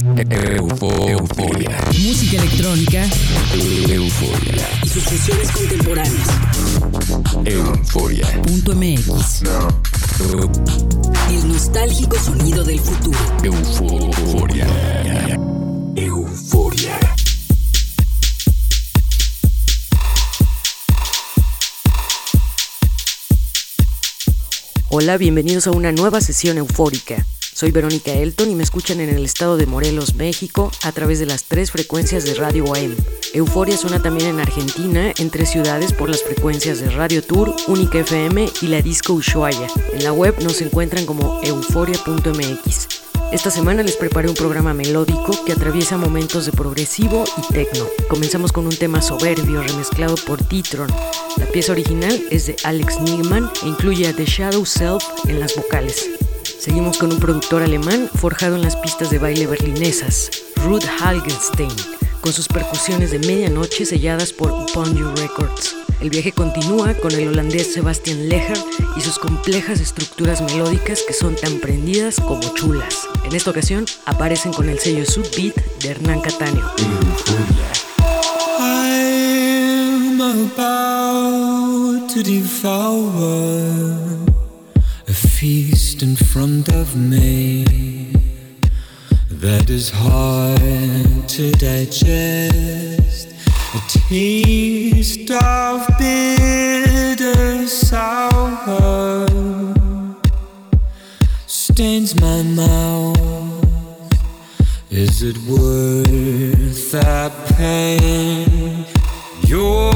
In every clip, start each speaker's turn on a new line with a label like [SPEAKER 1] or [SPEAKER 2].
[SPEAKER 1] Euforia.
[SPEAKER 2] Música electrónica.
[SPEAKER 1] Euforia.
[SPEAKER 2] Y sus fusiones contemporáneas.
[SPEAKER 1] Euforia.
[SPEAKER 2] Punto MX. El nostálgico sonido del futuro.
[SPEAKER 1] Euforia. Euforia.
[SPEAKER 3] Hola, bienvenidos a una nueva sesión eufórica. Soy Verónica Elton y me escuchan en el estado de Morelos, México, a través de las tres frecuencias de Radio AM. Euforia suena también en Argentina, en tres ciudades por las frecuencias de Radio Tour, Única FM y la Disco Ushuaia. En la web nos encuentran como euforia.mx. Esta semana les preparé un programa melódico que atraviesa momentos de progresivo y techno. Comenzamos con un tema soberbio remezclado por Titron. La pieza original es de Alex Nigman e incluye a The Shadow Self en las vocales. Seguimos con un productor alemán forjado en las pistas de baile berlinesas, Ruth Halgenstein, con sus percusiones de medianoche selladas por Upon You Records. El viaje continúa con el holandés Sebastian Leher y sus complejas estructuras melódicas que son tan prendidas como chulas. En esta ocasión aparecen con el sello Subbeat de Hernán Cataño.
[SPEAKER 4] A feast in front of me that is hard to digest. A taste of bitter sour stains my mouth. Is it worth the pain? You're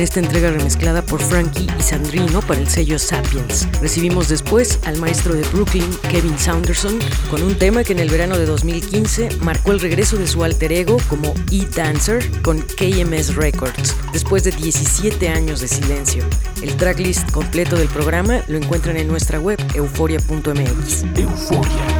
[SPEAKER 3] en esta entrega remezclada por Frankie y Sandrino para el sello Sapiens. Recibimos después al maestro de Brooklyn, Kevin Saunderson, con un tema que en el verano de 2015 marcó el regreso de su alter ego como E-Dancer con KMS Records, después de 17 años de silencio. El tracklist completo del programa lo encuentran en nuestra web euforia.mx.
[SPEAKER 1] Euforia.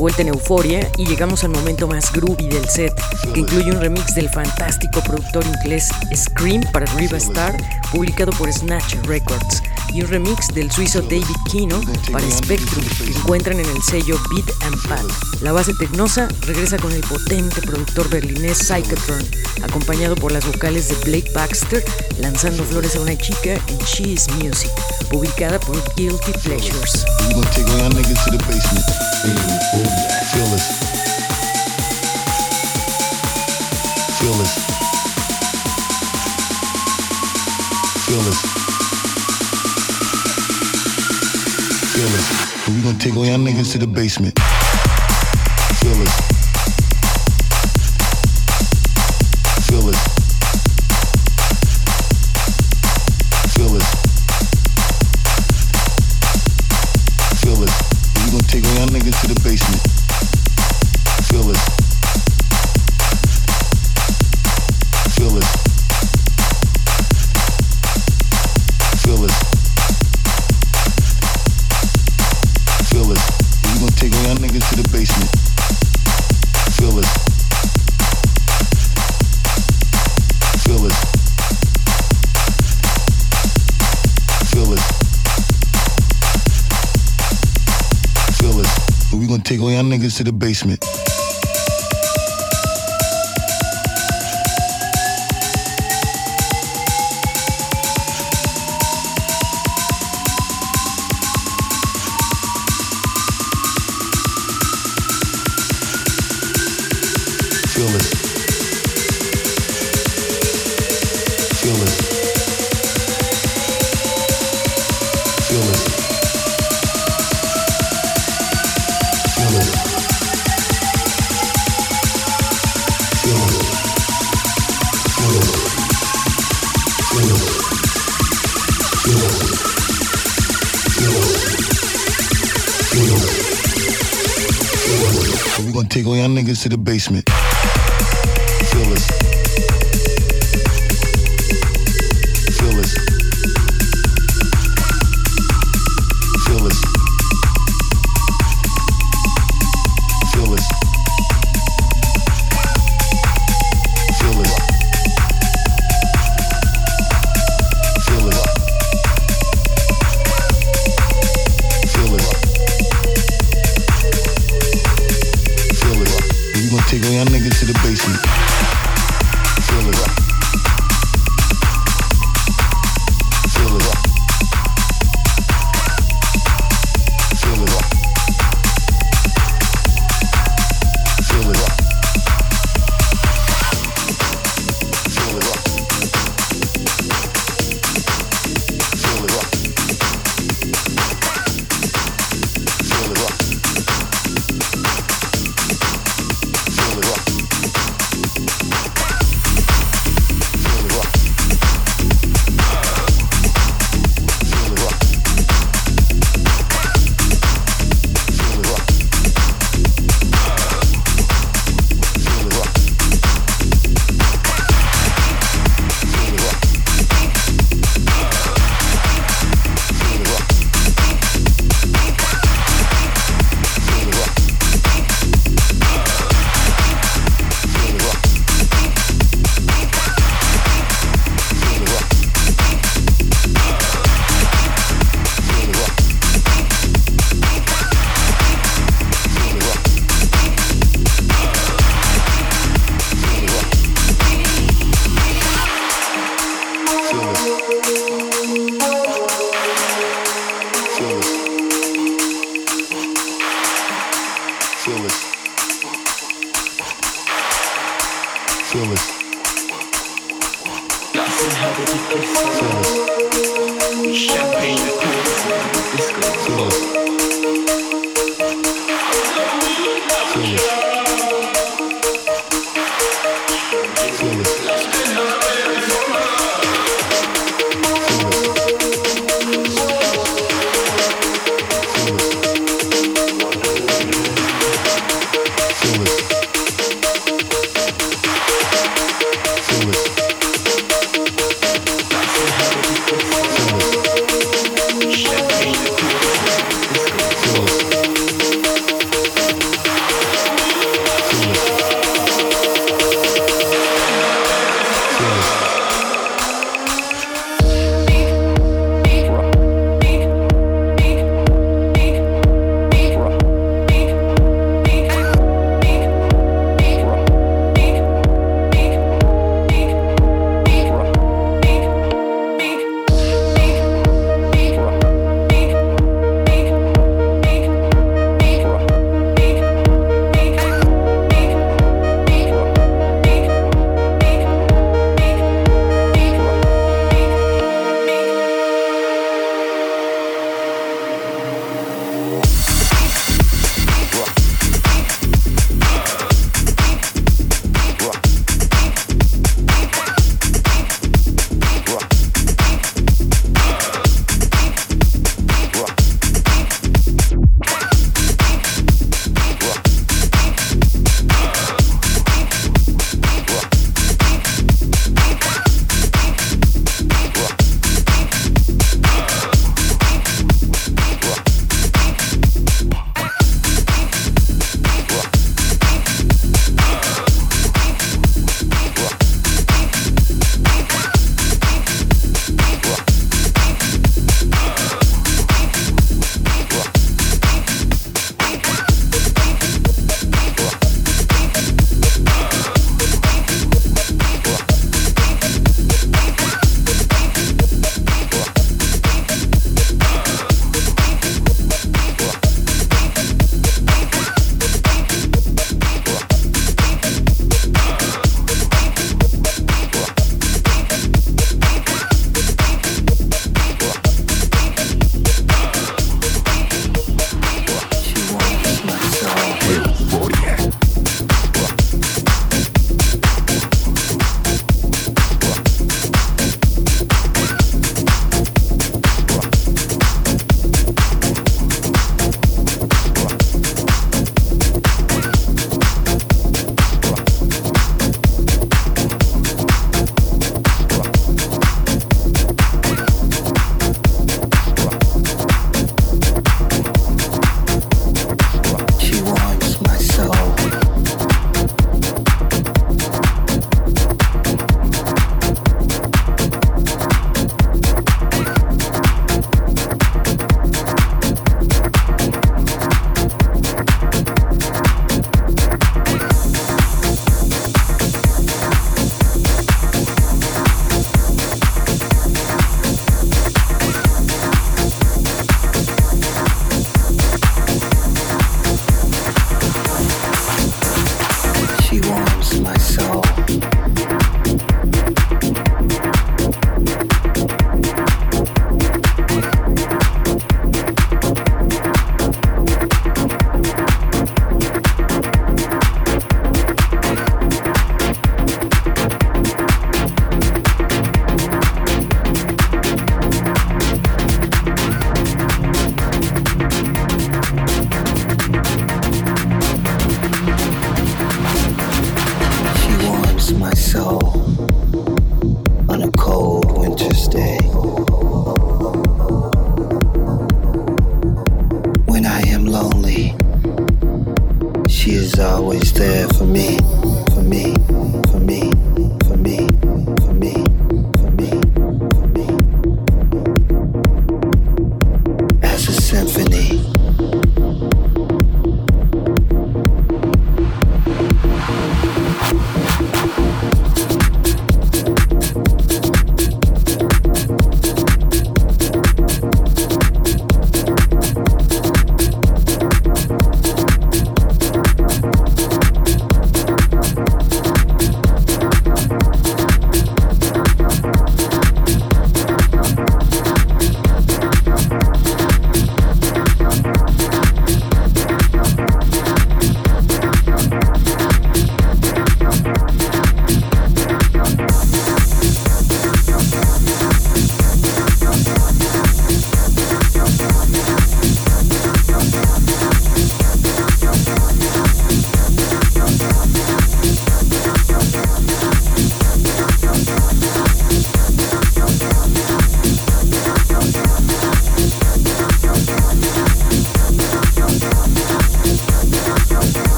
[SPEAKER 3] Vuelta en Euforia y llegamos al momento más groovy del set, que incluye un remix del fantástico productor inglés Scream para Riva Star, publicado por Snatch Records, y un remix del suizo David Kino para Spectrum, que encuentran en el sello Beat and Pad. La base tecnosa regresa con el potente productor berlinés Psychotron, acompañado por las vocales de Blake Baxter, lanzando flores a una chica en She Is Music, publicada por Guilty Pleasures.
[SPEAKER 5] Take all y'all niggas to the basement. Y'all niggas to the basement.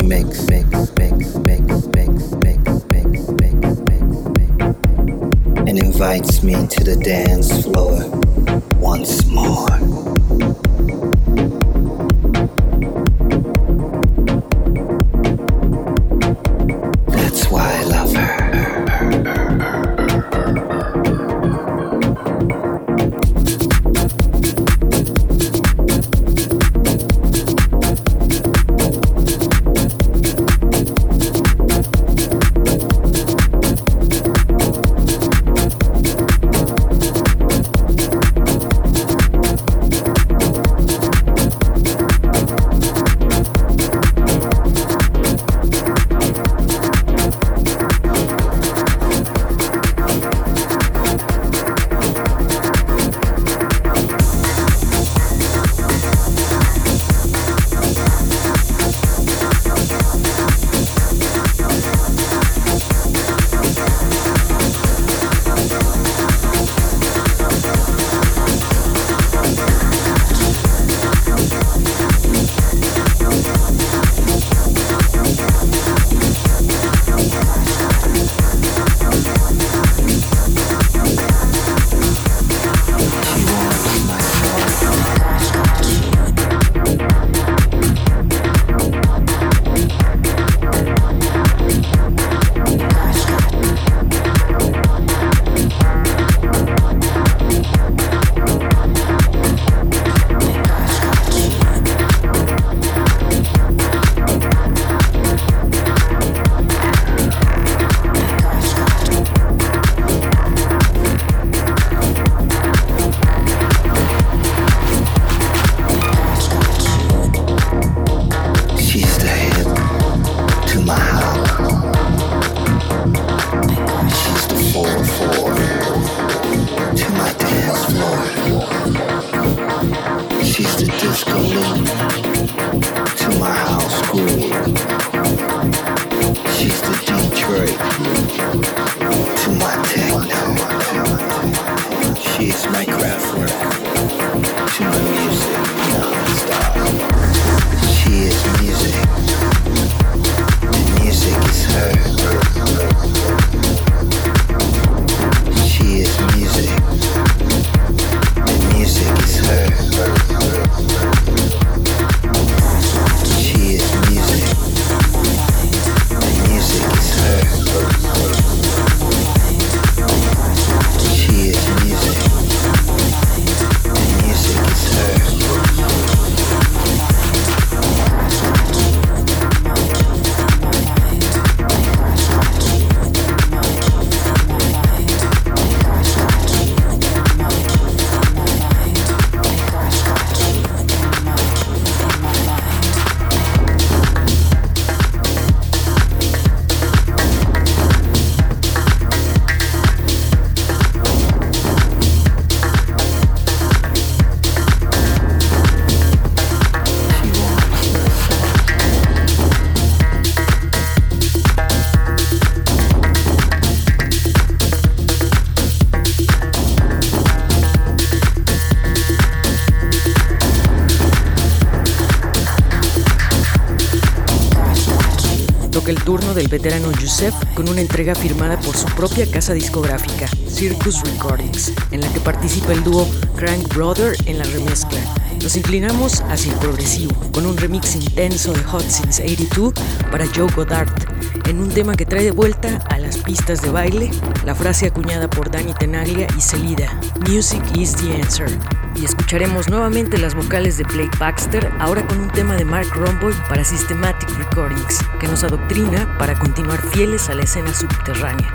[SPEAKER 6] Mix, mix, mix, and invites me to the dance floor once more.
[SPEAKER 3] Del veterano Yusef con una entrega firmada por su propia casa discográfica, Circus Recordings, en la que participa el dúo Crank Brother en la remezcla. Nos inclinamos hacia el progresivo, con un remix intenso de Hot Since 82 para Joe Goddard, en un tema que trae de vuelta a las pistas de baile la frase acuñada por Danny Tenaglia y Celida, Music is the answer. Y escucharemos nuevamente las vocales de Blake Baxter, ahora con un tema de Mark Romboy para Systematic Recordings, que nos adoctrina para continuar fieles a la escena subterránea.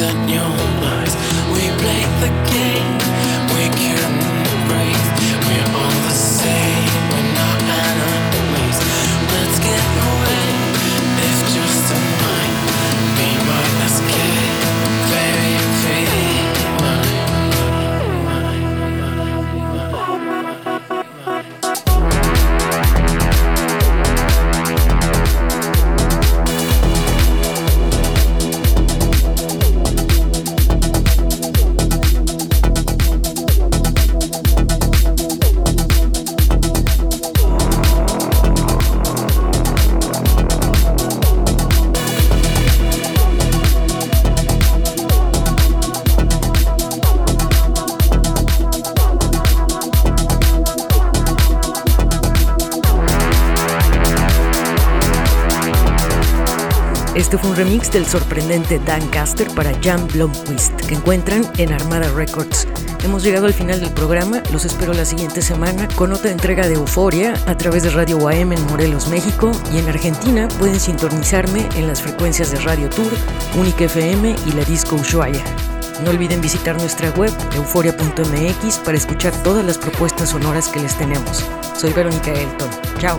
[SPEAKER 4] Than you.
[SPEAKER 3] Remix del sorprendente Dan Caster para Jan Blomqvist, que encuentran en Armada Records. Hemos llegado al final del programa, los espero la siguiente semana con otra entrega de Euforia a través de Radio UAM en Morelos, México, y en Argentina pueden sintonizarme en las frecuencias de Radio Tour, Única FM y la Disco Ushuaia. No olviden visitar nuestra web euforia.mx para escuchar todas las propuestas sonoras que les tenemos. Soy Verónica Elton. Chao.